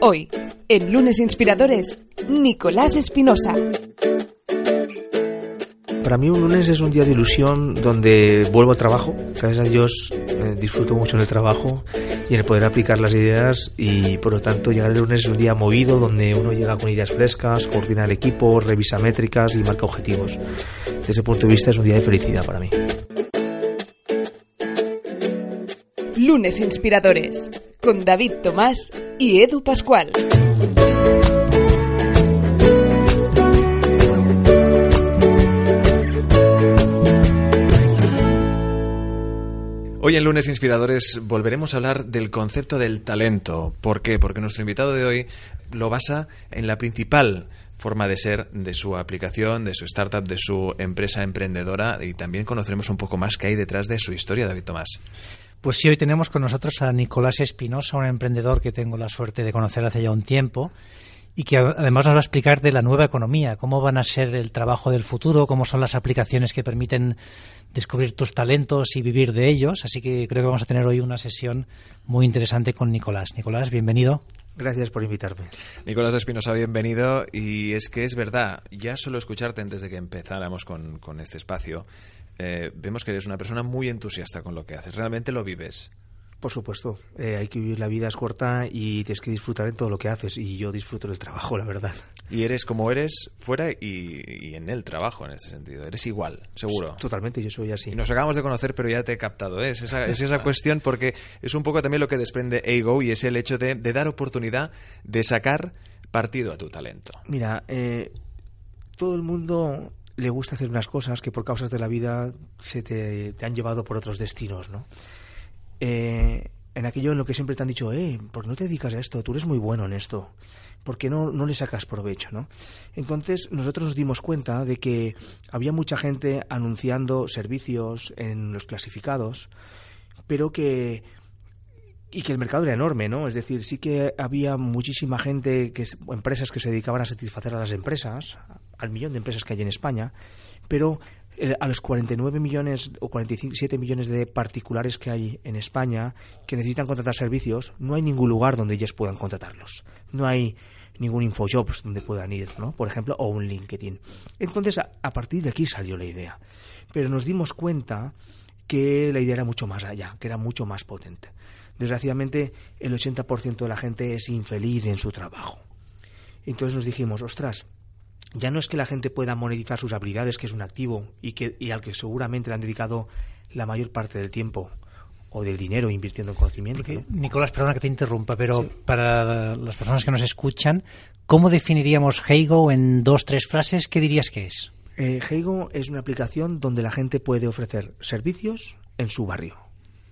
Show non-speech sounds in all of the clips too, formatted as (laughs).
Hoy, en Lunes Inspiradores, Nicolás Espinosa. Para mí un lunes es un día de ilusión donde vuelvo al trabajo. Gracias a Dios eh, disfruto mucho en el trabajo y en el poder aplicar las ideas y por lo tanto llegar el lunes es un día movido donde uno llega con ideas frescas, coordina el equipo, revisa métricas y marca objetivos. Desde ese punto de vista es un día de felicidad para mí. Lunes Inspiradores, con David Tomás y Edu Pascual. Hoy en Lunes Inspiradores volveremos a hablar del concepto del talento. ¿Por qué? Porque nuestro invitado de hoy lo basa en la principal forma de ser de su aplicación, de su startup, de su empresa emprendedora y también conoceremos un poco más qué hay detrás de su historia, David Tomás. Pues sí, hoy tenemos con nosotros a Nicolás Espinosa, un emprendedor que tengo la suerte de conocer hace ya un tiempo y que además nos va a explicar de la nueva economía, cómo van a ser el trabajo del futuro, cómo son las aplicaciones que permiten descubrir tus talentos y vivir de ellos. Así que creo que vamos a tener hoy una sesión muy interesante con Nicolás. Nicolás, bienvenido. Gracias por invitarme. Nicolás Espinosa, bienvenido. Y es que es verdad, ya solo escucharte antes de que empezáramos con, con este espacio, eh, vemos que eres una persona muy entusiasta con lo que haces. Realmente lo vives. Por supuesto, eh, hay que vivir la vida es corta y tienes que disfrutar en todo lo que haces y yo disfruto del trabajo, la verdad. Y eres como eres fuera y, en el trabajo en este sentido. Eres igual, seguro. Totalmente, yo soy así. Y nos acabamos de conocer, pero ya te he captado. ¿eh? Es, esa, es esa cuestión porque es un poco también lo que desprende Ego y es el hecho de, dar oportunidad de sacar partido a tu talento. Mira, eh, todo el mundo le gusta hacer unas cosas que por causas de la vida se te, te han llevado por otros destinos, ¿no? Eh, en aquello en lo que siempre te han dicho, eh, ¿por qué no te dedicas a esto? Tú eres muy bueno en esto. ¿Por qué no, no le sacas provecho? ¿no? Entonces nosotros nos dimos cuenta de que había mucha gente anunciando servicios en los clasificados, pero que y que el mercado era enorme, ¿no? Es decir, sí que había muchísima gente, que empresas que se dedicaban a satisfacer a las empresas, al millón de empresas que hay en España, pero a los 49 millones o 47 millones de particulares que hay en España que necesitan contratar servicios, no hay ningún lugar donde ellos puedan contratarlos. No hay ningún InfoJobs donde puedan ir, ¿no? Por ejemplo, o un LinkedIn. Entonces, a, a partir de aquí salió la idea. Pero nos dimos cuenta que la idea era mucho más allá, que era mucho más potente. Desgraciadamente, el 80% de la gente es infeliz en su trabajo. Entonces nos dijimos, ostras, ya no es que la gente pueda monetizar sus habilidades, que es un activo y, que, y al que seguramente le han dedicado la mayor parte del tiempo o del dinero invirtiendo en conocimiento. Nicolás, perdona que te interrumpa, pero para las personas que nos escuchan, ¿cómo definiríamos Heigo en dos, tres frases? ¿Qué dirías que es? Eh, Heigo es una aplicación donde la gente puede ofrecer servicios en su barrio.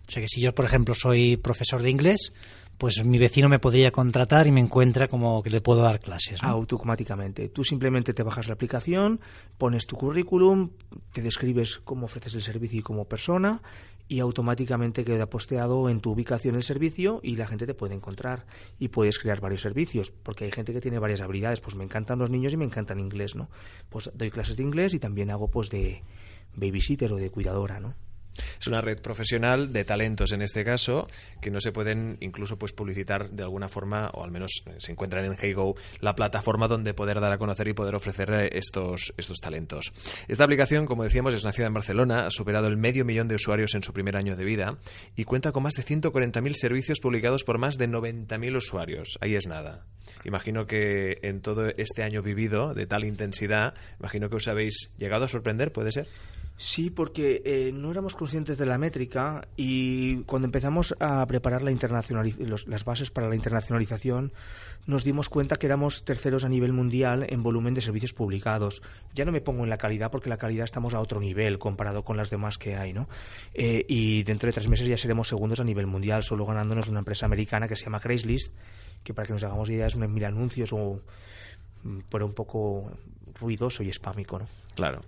O sea que si yo, por ejemplo, soy profesor de inglés, pues mi vecino me podría contratar y me encuentra como que le puedo dar clases. Automáticamente. Tú simplemente te bajas la aplicación, pones tu currículum, te describes cómo ofreces el servicio y como persona y automáticamente queda posteado en tu ubicación el servicio y la gente te puede encontrar y puedes crear varios servicios porque hay gente que tiene varias habilidades pues me encantan los niños y me encantan inglés no pues doy clases de inglés y también hago pues de babysitter o de cuidadora no es una red profesional de talentos en este caso que no se pueden incluso pues publicitar de alguna forma o al menos eh, se encuentran en HeyGo la plataforma donde poder dar a conocer y poder ofrecer eh, estos, estos talentos. Esta aplicación, como decíamos, es nacida en Barcelona, ha superado el medio millón de usuarios en su primer año de vida y cuenta con más de 140.000 servicios publicados por más de 90.000 usuarios. Ahí es nada. Imagino que en todo este año vivido de tal intensidad, imagino que os habéis llegado a sorprender, ¿puede ser? Sí, porque eh, no éramos conscientes de la métrica y cuando empezamos a preparar la las bases para la internacionalización nos dimos cuenta que éramos terceros a nivel mundial en volumen de servicios publicados. Ya no me pongo en la calidad porque la calidad estamos a otro nivel comparado con las demás que hay, ¿no? Eh, y dentro de tres meses ya seremos segundos a nivel mundial, solo ganándonos una empresa americana que se llama Craigslist, que para que nos hagamos idea es un mil anuncios o pero un poco ruidoso y espámico, ¿no? Claro.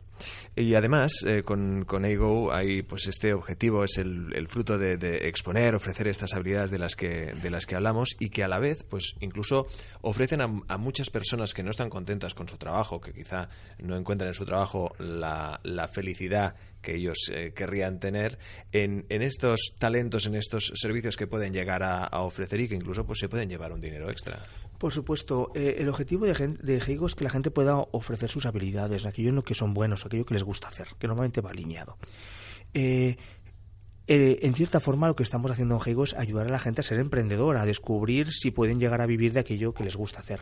Y además, eh, con, con hay pues este objetivo, es el, fruto de, exponer, ofrecer estas habilidades de las que, de las que hablamos y que a la vez, pues incluso ofrecen a, muchas personas que no están contentas con su trabajo, que quizá no encuentran en su trabajo la, felicidad que ellos eh, querrían tener en, en, estos talentos, en estos servicios que pueden llegar a, a, ofrecer y que incluso pues se pueden llevar un dinero extra. Por supuesto, eh, el objetivo de, de es que la gente pueda ofrecer sus habilidades, aquello en lo que son buenos, aquello que les gusta hacer, que normalmente va alineado. Eh, eh, en cierta forma, lo que estamos haciendo en Heigo es ayudar a la gente a ser emprendedora, a descubrir si pueden llegar a vivir de aquello que les gusta hacer.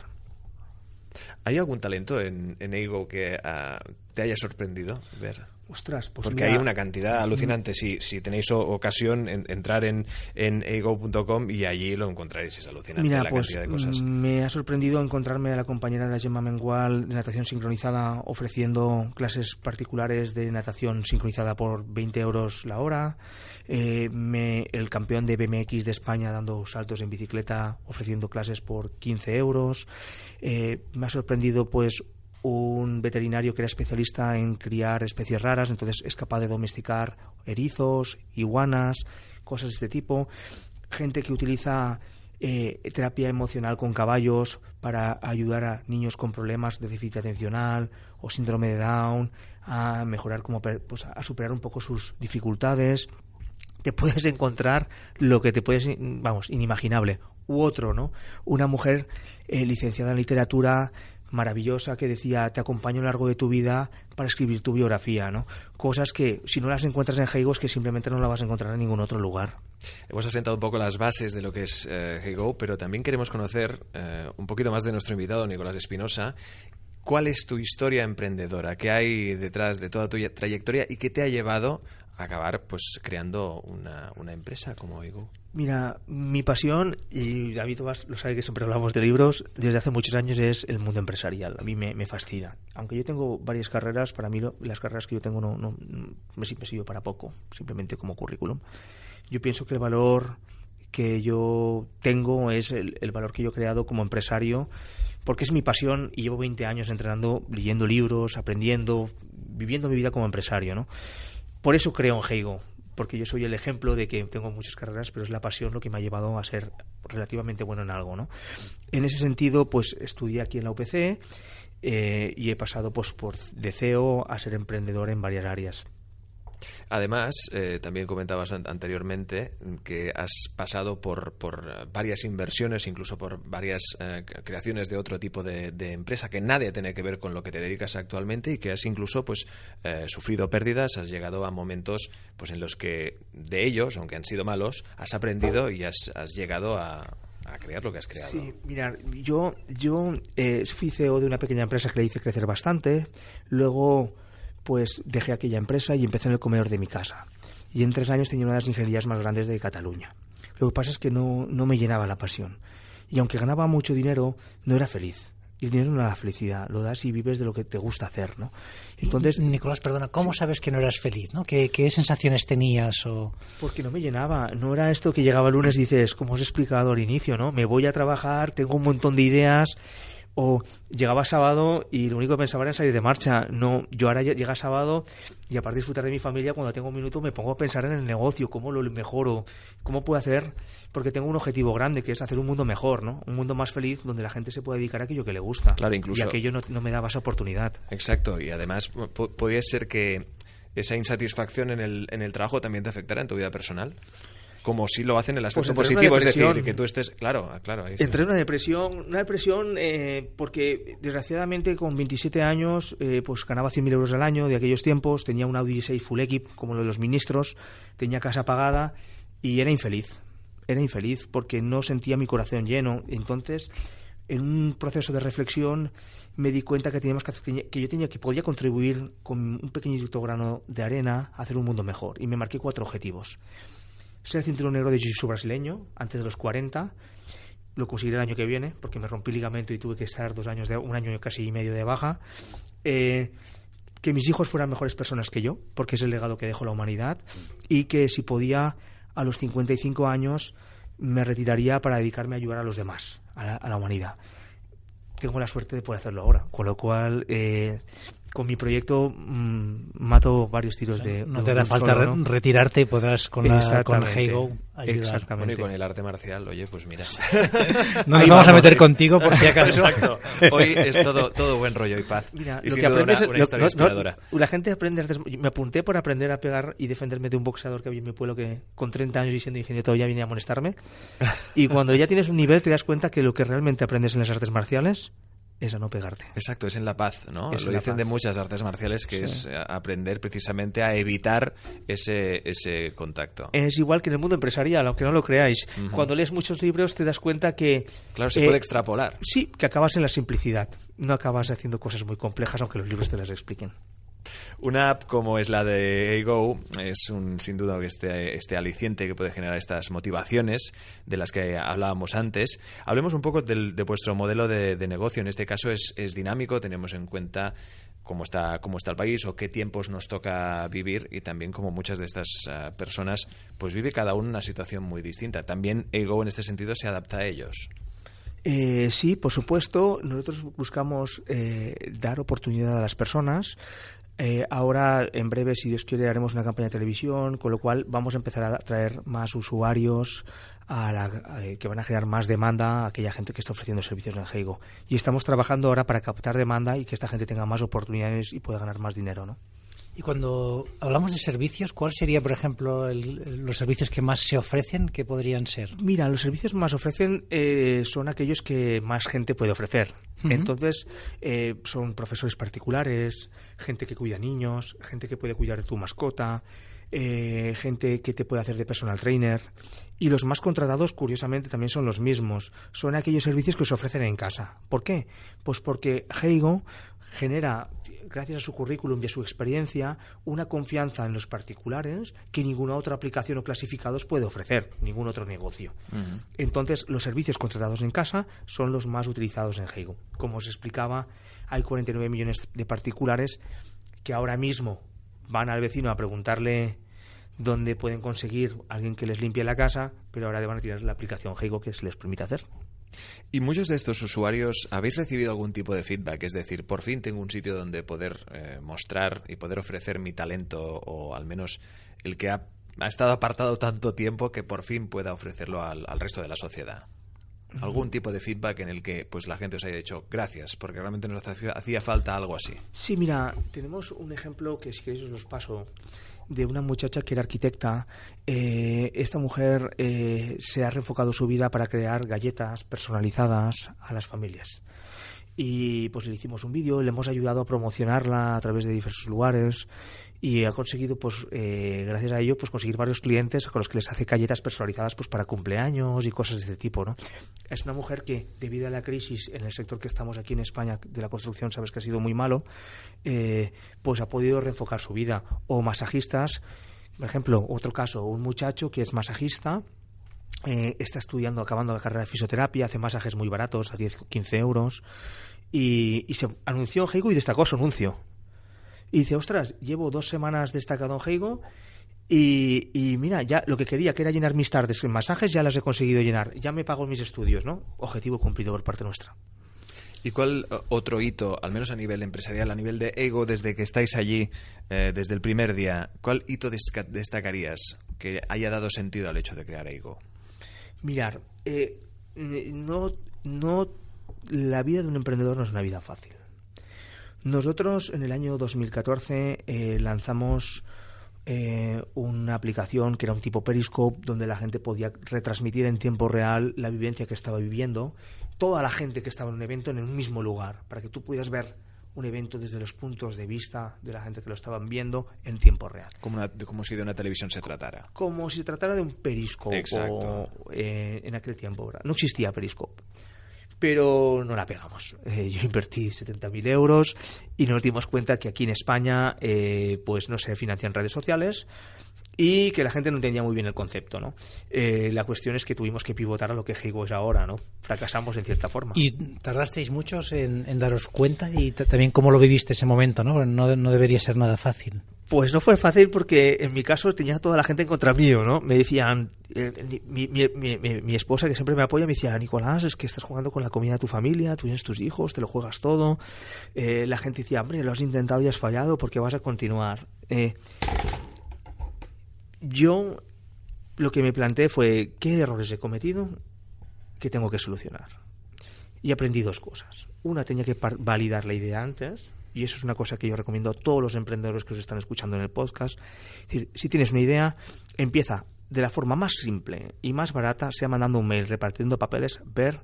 ¿Hay algún talento en, en Eigo que ah, te haya sorprendido ver? Ostras, pues Porque hay una cantidad alucinante. Si, si tenéis ocasión, en, entrar en, en ego.com y allí lo encontraréis. Es alucinante la pues, cantidad de cosas. Me ha sorprendido encontrarme a la compañera de la Gemma Mengual de natación sincronizada ofreciendo clases particulares de natación sincronizada por 20 euros la hora. Eh, me, el campeón de BMX de España dando saltos en bicicleta ofreciendo clases por 15 euros. Eh, me ha sorprendido pues un veterinario que era especialista en criar especies raras, entonces es capaz de domesticar erizos, iguanas, cosas de este tipo. Gente que utiliza eh, terapia emocional con caballos para ayudar a niños con problemas de déficit atencional o síndrome de Down a mejorar como pues, a superar un poco sus dificultades. Te puedes encontrar lo que te puedes vamos inimaginable. U otro no una mujer eh, licenciada en literatura maravillosa que decía te acompaño a lo largo de tu vida para escribir tu biografía, ¿no? Cosas que si no las encuentras en Heigo es que simplemente no las vas a encontrar en ningún otro lugar. Hemos asentado un poco las bases de lo que es eh, Heigo, pero también queremos conocer eh, un poquito más de nuestro invitado Nicolás Espinosa. ¿Cuál es tu historia emprendedora? ¿Qué hay detrás de toda tu trayectoria y qué te ha llevado a acabar pues creando una, una empresa como Heigo? Mira, mi pasión, y David lo sabe que siempre hablamos de libros, desde hace muchos años es el mundo empresarial. A mí me, fascina. Aunque yo tengo varias carreras, para mí las carreras que yo tengo no, no me sirve para poco, simplemente como currículum. Yo pienso que el valor que yo tengo es el, el valor que yo he creado como empresario, porque es mi pasión y llevo 20 años entrenando, leyendo libros, aprendiendo, viviendo mi vida como empresario, ¿no? Por eso creo en Heigo, porque yo soy el ejemplo de que tengo muchas carreras, pero es la pasión lo que me ha llevado a ser relativamente bueno en algo, ¿no? En ese sentido, pues estudié aquí en la UPC eh, y he pasado pues por de CEO a ser emprendedor en varias áreas. Además, eh, también comentabas anteriormente que has pasado por, por, varias inversiones, incluso por varias eh, creaciones de otro tipo de, empresa que nadie tiene que ver con lo que te dedicas actualmente y que has incluso pues eh, sufrido pérdidas, has llegado a momentos pues en los que de ellos, aunque han sido malos, has aprendido y has, llegado a, crear lo que has creado. Sí, mira, yo, yo fui CEO de una pequeña empresa que le hice crecer bastante. Luego pues dejé aquella empresa y empecé en el comedor de mi casa. Y en tres años tenía una de las ingenierías más grandes de Cataluña. Lo que pasa es que no, no me llenaba la pasión. Y aunque ganaba mucho dinero, no era feliz. Y el dinero no da felicidad, lo das y vives de lo que te gusta hacer, ¿no? Entonces, Nicolás, perdona, ¿cómo sabes que no eras feliz, no? ¿Qué, ¿Qué, sensaciones tenías o...? Porque no me llenaba, no era esto que llegaba el lunes y dices, como os he explicado al inicio, ¿no? Me voy a trabajar, tengo un montón de ideas o llegaba sábado y lo único que pensaba era salir de marcha. No, yo ahora llega sábado y aparte de disfrutar de mi familia, cuando tengo un minuto me pongo a pensar en el negocio, cómo lo mejoro, cómo puedo hacer, porque tengo un objetivo grande que es hacer un mundo mejor, ¿no? Un mundo más feliz donde la gente se pueda dedicar a aquello que le gusta. Claro, incluso. Y aquello no, no me daba esa oportunidad. Exacto, y además podría ser que esa insatisfacción en el, en el trabajo también te afectara en tu vida personal como si lo hacen en el aspecto pues positivo, es decir, que tú estés, claro, claro. Ahí Entré en una depresión, una depresión eh, porque desgraciadamente con 27 años eh, pues ganaba 100.000 euros al año de aquellos tiempos, tenía un Audi 6 Full Equip como lo de los ministros, tenía casa pagada y era infeliz, era infeliz porque no sentía mi corazón lleno. Entonces en un proceso de reflexión me di cuenta que teníamos que, que yo tenía que podía contribuir con un pequeñito grano de arena a hacer un mundo mejor y me marqué cuatro objetivos. Ser cinturón negro de jiu-jitsu brasileño antes de los 40, lo conseguiré el año que viene porque me rompí ligamento y tuve que estar dos años de un año casi y medio de baja. Eh, que mis hijos fueran mejores personas que yo, porque es el legado que dejo a la humanidad, y que si podía, a los 55 años, me retiraría para dedicarme a ayudar a los demás, a la, humanidad. Tengo la suerte de poder hacerlo ahora, con lo cual eh, con mi proyecto mmm, mato varios tiros de. No te da falta solo, ¿no? retirarte y podrás con, la, con Heigo ayudar. Exactamente. Bueno, y con el arte marcial, oye, pues mira. (laughs) no nos vamos a meter contigo por si (laughs) acaso. Exacto. Hoy es todo, (laughs) todo buen rollo y paz. Mira, y lo que aprendes una, una lo- historia no- inspiradora. no- la gente aprende. Me apunté por aprender a pegar y defenderme de un boxeador que había en mi pueblo que con 30 años y siendo ingeniero todavía venía a molestarme. Y cuando ya tienes un nivel te das cuenta que lo que realmente aprendes en las artes marciales es a no pegarte. Exacto, es en la paz, ¿no? Es Lo dicen paz. de muchas artes marciales que Sí. es eh, aprender precisamente a evitar ese, ese contacto. Es igual que en el mundo empresarial, aunque no lo creáis. Cuando lees muchos libros te das cuenta que... Claro, se eh, puede extrapolar. Sí, que acabas en la simplicidad. No acabas haciendo cosas muy complejas, aunque los libros te las expliquen. Una app como es la de Go es un, sin duda este, este aliciente que puede generar estas motivaciones de las que hablábamos antes. Hablemos un poco del- de vuestro modelo de, negocio. En este caso es, es dinámico, tenemos en cuenta cómo está, cómo está el país o qué tiempos nos toca vivir y también como muchas de estas ah, personas pues vive cada uno una situación muy distinta. También Ego en este sentido se adapta a ellos. Eh, sí, por supuesto. Nosotros buscamos eh, dar oportunidad a las personas. Eh, ahora, en breve, si Dios quiere, haremos una campaña de televisión, con lo cual vamos a empezar a traer más usuarios a la- eh, que van a generar más demanda a aquella gente que está ofreciendo servicios en Heigo. Y estamos trabajando ahora para captar demanda y que esta gente tenga más oportunidades y pueda ganar más dinero, ¿no? Y cuando hablamos de servicios, ¿cuál sería, por ejemplo, el- los servicios que más se ofrecen? ¿Qué podrían ser? Mira, los servicios más ofrecen eh, son aquellos que más gente puede ofrecer. Entonces, eh, son profesores particulares, gente que cuida niños, gente que puede cuidar de tu mascota, eh, gente que te puede hacer de personal trainer. Y los más contratados, curiosamente, también son los mismos. Son aquellos servicios que se ofrecen en casa. ¿Por qué? Pues porque Heigo genera, gracias a su currículum y a su experiencia, una confianza en los particulares que ninguna otra aplicación o clasificados puede ofrecer, ningún otro negocio. Entonces, los servicios contratados en casa son los más utilizados en Heigo. Como os explicaba, hay 49 millones de particulares que ahora mismo van al vecino a preguntarle dónde pueden conseguir alguien que les limpie la casa, pero ahora le van a tirar la aplicación Heigo que se les permite hacer. ¿Y muchos de estos usuarios habéis recibido algún tipo de feedback? Es decir, por fin tengo un sitio donde poder eh, mostrar y poder ofrecer mi talento o al menos el que ha, ha estado apartado tanto tiempo que por fin pueda ofrecerlo al, al resto de la sociedad. ¿Algún tipo de feedback en el que pues la gente os haya dicho gracias porque realmente nos hacía, hacía falta algo así? Sí, mira, tenemos un ejemplo que si queréis os los paso de una muchacha que era arquitecta. Eh, esta mujer eh, se ha reenfocado su vida para crear galletas personalizadas a las familias. Y pues le hicimos un vídeo, le hemos ayudado a promocionarla a través de diversos lugares y ha conseguido, pues, eh, gracias a ello, pues conseguir varios clientes con los que les hace galletas personalizadas, pues, para cumpleaños y cosas de este tipo, ¿no? Es una mujer que, debido a la crisis en el sector que estamos aquí en España de la construcción, sabes que ha sido muy malo, eh, pues ha podido reenfocar su vida. O masajistas, por ejemplo, otro caso, un muchacho que es masajista, eh, está estudiando, acabando la carrera de fisioterapia, hace masajes muy baratos, a 10, 15 euros, y, se anunció Heigo y destacó su anuncio. Y dice, ostras, llevo dos semanas destacado en Heigo y, y mira, ya lo que quería, que era llenar mis tardes en masajes, ya las he conseguido llenar. Ya me pago mis estudios, ¿no? Objetivo cumplido por parte nuestra. ¿Y cuál otro hito, al menos a nivel empresarial, a nivel de ego, desde que estáis allí, eh, desde el primer día, cuál hito destacarías que haya dado sentido al hecho de crear ego? Mirar, eh, no, no, la vida de un emprendedor no es una vida fácil. Nosotros en el año 2014 eh, lanzamos eh, una aplicación que era un tipo Periscope donde la gente podía retransmitir en tiempo real la vivencia que estaba viviendo, toda la gente que estaba en un evento en el mismo lugar, para que tú pudieras ver un evento desde los puntos de vista de la gente que lo estaban viendo en tiempo real. Como, una- como si de una televisión se tratara. Como si se tratara de un Periscope Exacto. o, eh, en aquel tiempo. ¿verdad? No existía Periscope. Pero no la pegamos. Eh, yo invertí 70.000 euros y nos dimos cuenta que aquí en España eh, pues no se financian redes sociales y que la gente no entendía muy bien el concepto, ¿no? Eh, la cuestión es que tuvimos que pivotar a lo que Heigo es ahora, ¿no? Fracasamos en cierta forma. Y tardasteis muchos en, daros cuenta y también cómo lo viviste ese momento, ¿no? ¿no? No debería ser nada fácil. Pues no fue fácil porque en mi caso tenía toda la gente en contra mío, ¿no? Me decían, eh, mi, esposa que siempre me apoya me decía, Nicolás, es que estás jugando con la comida de tu familia, tú tienes tus hijos, te lo juegas todo. Eh, la gente decía, hombre, lo has intentado y has fallado porque vas a continuar. Eh, yo lo que me planteé fue qué errores he cometido que tengo que solucionar. Y aprendí dos cosas. Una, tenía que validar la idea antes, y eso es una cosa que yo recomiendo a todos los emprendedores que os están escuchando en el podcast. Es decir, si tienes una idea, empieza de la forma más simple y más barata, sea mandando un mail, repartiendo papeles, ver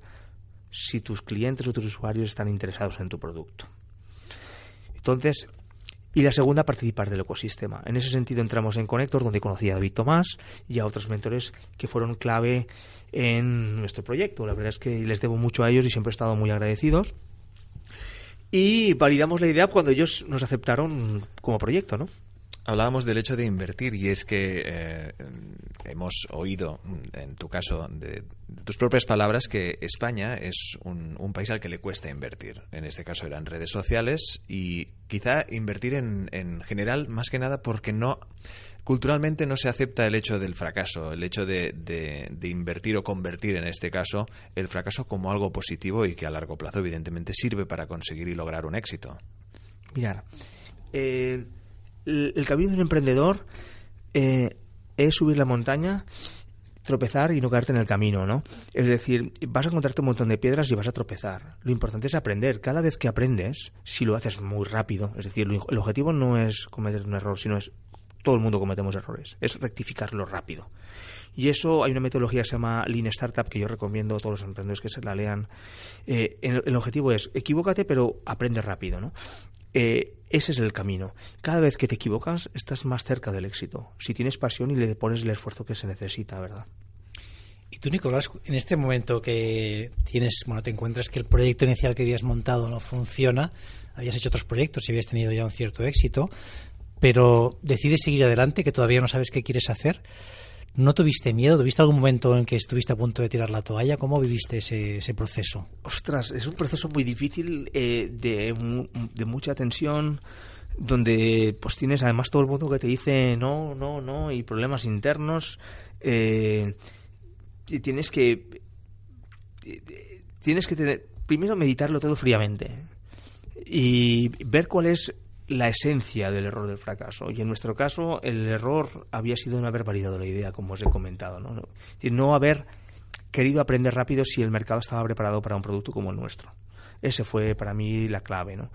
si tus clientes o tus usuarios están interesados en tu producto. Entonces, y la segunda, participar del ecosistema. En ese sentido entramos en Connector, donde conocí a David Tomás y a otros mentores que fueron clave en nuestro proyecto. La verdad es que les debo mucho a ellos y siempre he estado muy agradecidos. Y validamos la idea cuando ellos nos aceptaron como proyecto, ¿no? Hablábamos del hecho de invertir y es que eh, hemos oído, en tu caso, de, tus propias palabras, que España es un, país al que le cuesta invertir. En este caso eran redes sociales y quizá invertir en, en general, más que nada porque no culturalmente no se acepta el hecho del fracaso, el hecho de, invertir o convertir, en este caso, el fracaso como algo positivo y que a largo plazo, evidentemente, sirve para conseguir y lograr un éxito. Mirar, eh, el, camino de un emprendedor eh, es subir la montaña, tropezar y no caerte en el camino, ¿no? Es decir, vas a encontrarte un montón de piedras y vas a tropezar. Lo importante es aprender. Cada vez que aprendes, si lo haces muy rápido, es decir, el objetivo no es cometer un error, sino es todo el mundo cometemos errores, es rectificarlo rápido. Y eso hay una metodología que se llama Lean Startup que yo recomiendo a todos los emprendedores que se la lean. Eh, el, objetivo es equivócate, pero aprende rápido, ¿no? Eh, ese es el camino. Cada vez que te equivocas, estás más cerca del éxito. Si tienes pasión y le pones el esfuerzo que se necesita, ¿verdad? Y tú, Nicolás, en este momento que tienes, bueno, te encuentras que el proyecto inicial que habías montado no funciona, habías hecho otros proyectos y habías tenido ya un cierto éxito, pero decides seguir adelante, que todavía no sabes qué quieres hacer. ¿No tuviste miedo? ¿Tuviste algún momento en que estuviste a punto de tirar la toalla? ¿Cómo viviste ese, proceso? Ostras, es un proceso muy difícil, eh, de, de, mucha tensión, donde pues tienes además todo el mundo que te dice no, no, no, y problemas internos. Eh, y tienes que. Tienes que tener. Primero meditarlo todo fríamente. Y ver cuál es la esencia del error del fracaso. Y en nuestro caso, el error había sido no haber validado la idea, como os he comentado. No, no, haber querido aprender rápido si el mercado estaba preparado para un producto como el nuestro. Ese fue para mí la clave. ¿no?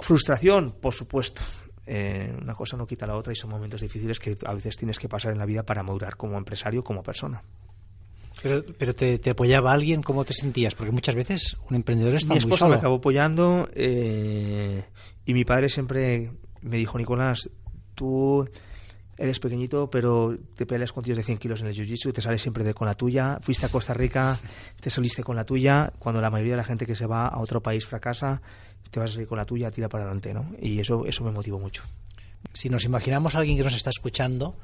Frustración, por supuesto. Eh, una cosa no quita la otra y son momentos difíciles que a veces tienes que pasar en la vida para madurar como empresario, como persona. Pero, pero te, apoyaba alguien, ¿cómo te sentías? Porque muchas veces un emprendedor está Mi esposa me acabó apoyando eh, y mi padre siempre me dijo, Nicolás, tú eres pequeñito, pero te peleas con tíos de 100 kilos en el jiu-jitsu y te sales siempre de con la tuya. Fuiste a Costa Rica, te saliste con la tuya. Cuando la mayoría de la gente que se va a otro país fracasa, te vas a salir con la tuya, tira para adelante, ¿no? Y eso, eso me motivó mucho. Si nos imaginamos a alguien que nos está escuchando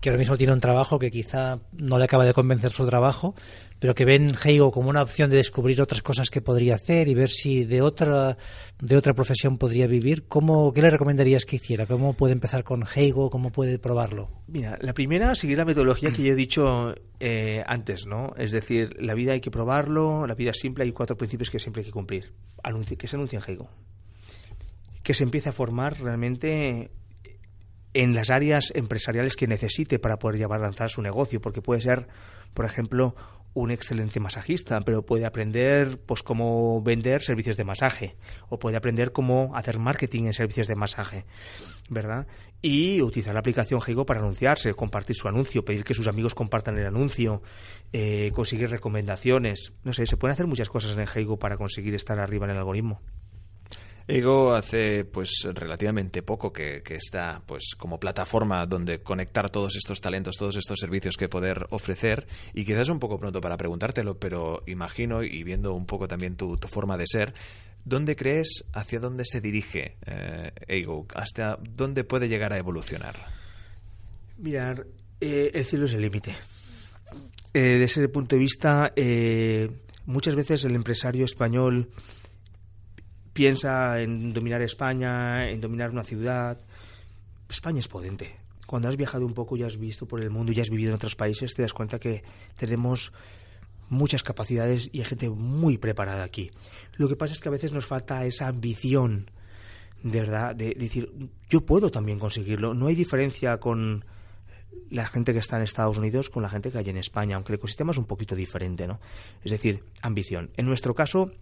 que ahora mismo tiene un trabajo que quizá no le acaba de convencer su trabajo, pero que ven Heigo como una opción de descubrir otras cosas que podría hacer y ver si de otra de otra profesión podría vivir, ¿cómo, ¿qué le recomendarías que hiciera? ¿Cómo puede empezar con Heigo? ¿Cómo puede probarlo? Mira, la primera, seguir la metodología que yo he (clears throat) dicho eh, antes, ¿no? Es decir, la vida hay que probarlo, la vida es simple, hay cuatro principios que siempre hay que cumplir. que se anuncie en Heigo. Que se empiece a formar realmente en las áreas empresariales que necesite para poder llevar a lanzar su negocio, porque puede ser, por ejemplo, un excelente masajista, pero puede aprender pues cómo vender servicios de masaje o puede aprender cómo hacer marketing en servicios de masaje, ¿verdad? Y utilizar la aplicación Geigo para anunciarse, compartir su anuncio, pedir que sus amigos compartan el anuncio, eh, conseguir recomendaciones, no sé, se pueden hacer muchas cosas en Geigo para conseguir estar arriba en el algoritmo. Ego hace pues relativamente poco que, está pues como plataforma donde conectar todos estos talentos, todos estos servicios que poder ofrecer y quizás un poco pronto para preguntártelo, pero imagino y viendo un poco también tu, forma de ser, ¿dónde crees hacia dónde se dirige eh, Ego? ¿Hasta dónde puede llegar a evolucionar? Mirar, eh, el cielo es el límite. Eh, desde ese punto de vista, eh, muchas veces el empresario español piensa en dominar España, en dominar una ciudad. España es potente. Cuando has viajado un poco y has visto por el mundo y has vivido en otros países, te das cuenta que tenemos muchas capacidades y hay gente muy preparada aquí. Lo que pasa es que a veces nos falta esa ambición, de verdad, de decir, yo puedo también conseguirlo. No hay diferencia con la gente que está en Estados Unidos con la gente que hay en España, aunque el ecosistema es un poquito diferente, ¿no? Es decir, ambición. En nuestro caso,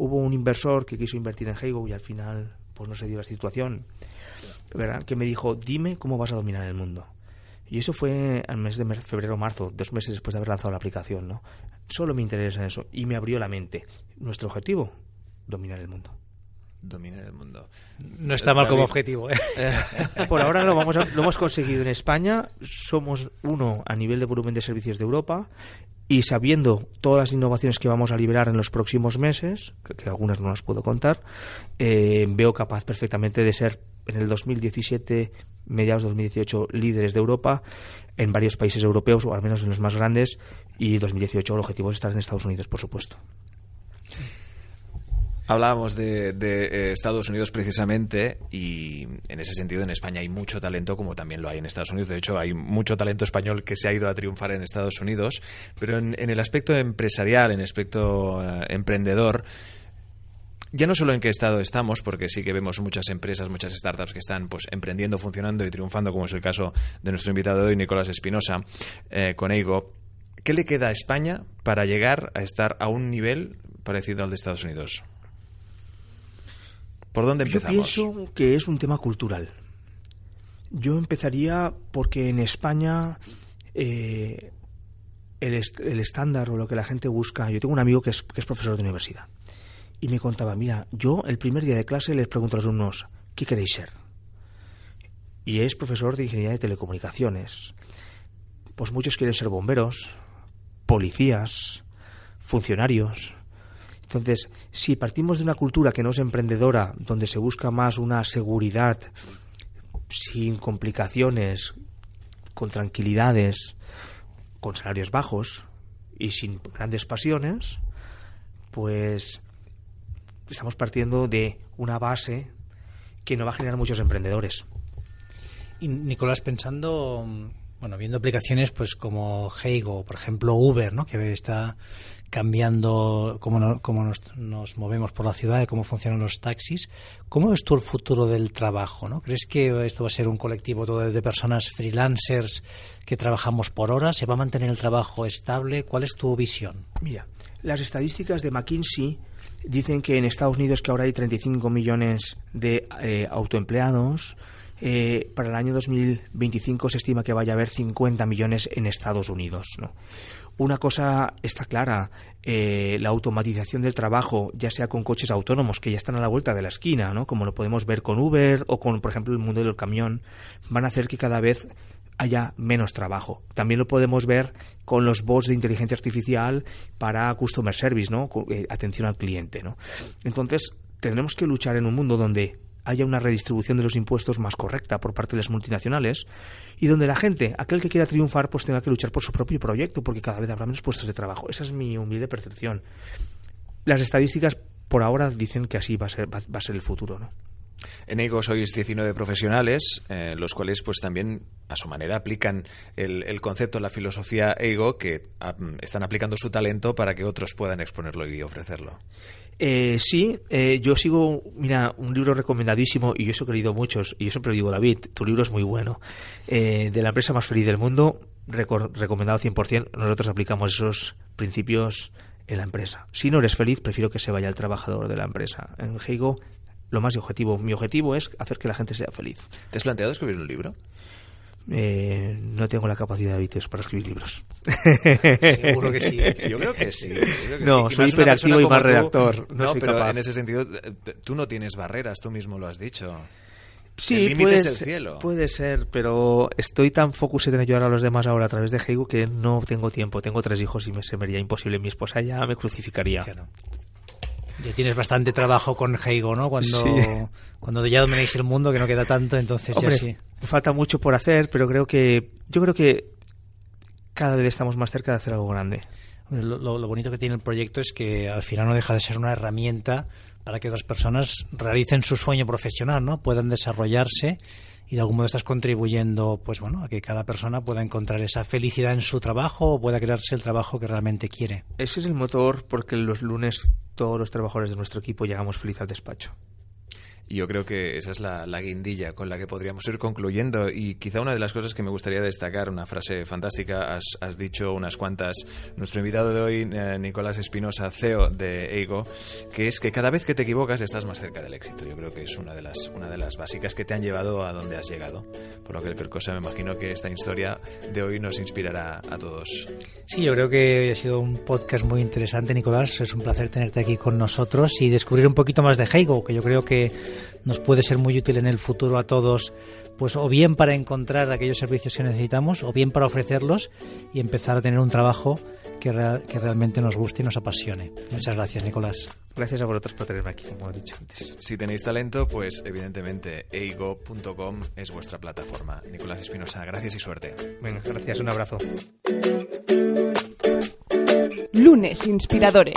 hubo un inversor que quiso invertir en Heigo y al final pues no se dio la situación, ¿verdad? que me dijo, dime cómo vas a dominar el mundo. Y eso fue al mes de febrero o marzo, dos meses después de haber lanzado la aplicación, ¿no? Solo me interesa eso y me abrió la mente. Nuestro objetivo, dominar el mundo dominar el mundo. No está mal como objetivo. ¿eh? (laughs) Por ahora lo, vamos lo hemos conseguido en España. Somos uno a nivel de volumen de servicios de Europa y sabiendo todas las innovaciones que vamos a liberar en los próximos meses, que, algunas no las puedo contar, eh, veo capaz perfectamente de ser en el 2017, mediados de 2018, líderes de Europa en varios países europeos, o al menos en los más grandes, y 2018 el objetivo es estar en Estados Unidos, por supuesto. Hablábamos de, eh, Estados Unidos precisamente y en ese sentido en España hay mucho talento como también lo hay en Estados Unidos. De hecho, hay mucho talento español que se ha ido a triunfar en Estados Unidos, pero en, el aspecto empresarial, en el aspecto eh, emprendedor, ya no solo en qué estado estamos, porque sí que vemos muchas empresas, muchas startups que están pues emprendiendo, funcionando y triunfando, como es el caso de nuestro invitado de hoy, Nicolás Espinosa, eh, con Eigo. ¿Qué le queda a España para llegar a estar a un nivel parecido al de Estados Unidos? ¿Por dónde empezamos? Yo pienso que es un tema cultural. Yo empezaría porque en España eh, el, estándar o lo que la gente busca. Yo tengo un amigo que es, que es profesor de universidad y me contaba: Mira, yo el primer día de clase les pregunto a los alumnos, ¿qué queréis ser? Y es profesor de ingeniería de telecomunicaciones. Pues muchos quieren ser bomberos, policías, funcionarios, entonces, si partimos de una cultura que no es emprendedora, donde se busca más una seguridad sin complicaciones, con tranquilidades, con salarios bajos y sin grandes pasiones, pues estamos partiendo de una base que no va a generar muchos emprendedores. Y Nicolás, pensando, bueno, viendo aplicaciones pues como Heigo, por ejemplo Uber, ¿no? que está cambiando cómo, nos, movemos por la ciudad y cómo funcionan los taxis. ¿Cómo ves tú el futuro del trabajo? ¿no? ¿Crees que esto va a ser un colectivo todo de personas freelancers que trabajamos por horas? ¿Se va a mantener el trabajo estable? ¿Cuál es tu visión? Mira, las estadísticas de McKinsey dicen que en Estados Unidos que ahora hay 35 millones de eh, autoempleados, eh, para el año 2025 se estima que vaya a haber 50 millones en Estados Unidos. Una cosa está clara, eh, la automatización del trabajo, ya sea con coches autónomos que ya están a la vuelta de la esquina, ¿no? como lo podemos ver con Uber o con, por ejemplo, el mundo del camión, van a hacer que cada vez haya menos trabajo. También lo podemos ver con los bots de inteligencia artificial para customer service, ¿no? Eh, atención al cliente. Entonces, tendremos que luchar en un mundo donde haya una redistribución de los impuestos más correcta por parte de las multinacionales y donde la gente, aquel que quiera triunfar, pues tenga que luchar por su propio proyecto porque cada vez habrá menos puestos de trabajo. Esa es mi humilde percepción. Las estadísticas por ahora dicen que así va a ser, va, a ser el futuro, ¿no? En EIGO sois 19 profesionales, eh, los cuales pues también a su manera aplican el, concepto, la filosofía EIGO, que están aplicando su talento para que otros puedan exponerlo y ofrecerlo. Eh, sí, eh, yo sigo, mira, un libro recomendadísimo, y yo eso he leído muchos, y yo siempre digo, David, tu libro es muy bueno, eh, de la empresa más feliz del mundo, recomendado 100%, nosotros aplicamos esos principios en la empresa. Si no eres feliz, prefiero que se vaya el trabajador de la empresa. En Heigo, lo más objetivo, mi objetivo es hacer que la gente sea feliz. ¿Te has planteado escribir un libro? Eh, no tengo la capacidad de hábitos para escribir libros. Seguro que sí. Yo creo que sí. yo creo que No, sí. soy hiperactivo y más tú- redactor, no No, soy pero capaz. en ese sentido, eh, tú no tienes barreras, tú mismo lo has dicho. Sí, El puede, es el ser- cielo. puede ser, pero estoy tan focusado en ayudar a los demás ahora a través de Heigo que no tengo tiempo. Tengo tres hijos y me se me haría imposible. Mi esposa ya me crucificaría. Claro. Ya tienes bastante trabajo con Heigo, ¿no? Cuando, Sí. cuando ya dominéis el mundo, que no queda tanto, entonces Hombre, ya sí. falta mucho por hacer, pero creo que yo creo que cada vez estamos más cerca de hacer algo grande. Hombre, Lo, lo- lo bonito que tiene el proyecto es que al final no deja de ser una herramienta para que otras personas realicen su sueño profesional, ¿no? Puedan desarrollarse y de algún modo estás contribuyendo, pues bueno, a que cada persona pueda encontrar esa felicidad en su trabajo o pueda crearse el trabajo que realmente quiere. Ese es el motor porque los lunes todos los trabajadores de nuestro equipo llegamos feliz al despacho. Yo creo que esa es la, la guindilla con la que podríamos ir concluyendo. Y quizá una de las cosas que me gustaría destacar, una frase fantástica, has, has dicho unas cuantas. Nuestro invitado de hoy, eh, Nicolás Espinosa, CEO de Eigo, que es que cada vez que te equivocas estás más cerca del éxito. Yo creo que es una de las, una de las básicas que te han llevado a donde has llegado. Por lo que cualquier cosa me imagino que esta historia de hoy nos inspirará a todos. Sí, yo creo que ha sido un podcast muy interesante, Nicolás. Es un placer tenerte aquí con nosotros y descubrir un poquito más de Heigo, que yo creo que nos puede ser muy útil en el futuro a todos, pues o bien para encontrar aquellos servicios que necesitamos, o bien para ofrecerlos y empezar a tener un trabajo que, real- que realmente nos guste y nos apasione. Muchas gracias, Nicolás. Gracias a vosotros por tenerme aquí, como he dicho antes. Si tenéis talento, pues evidentemente eigo.com es vuestra plataforma. Nicolás Espinosa, gracias y suerte. Venga, gracias, un abrazo. Lunes Inspiradores.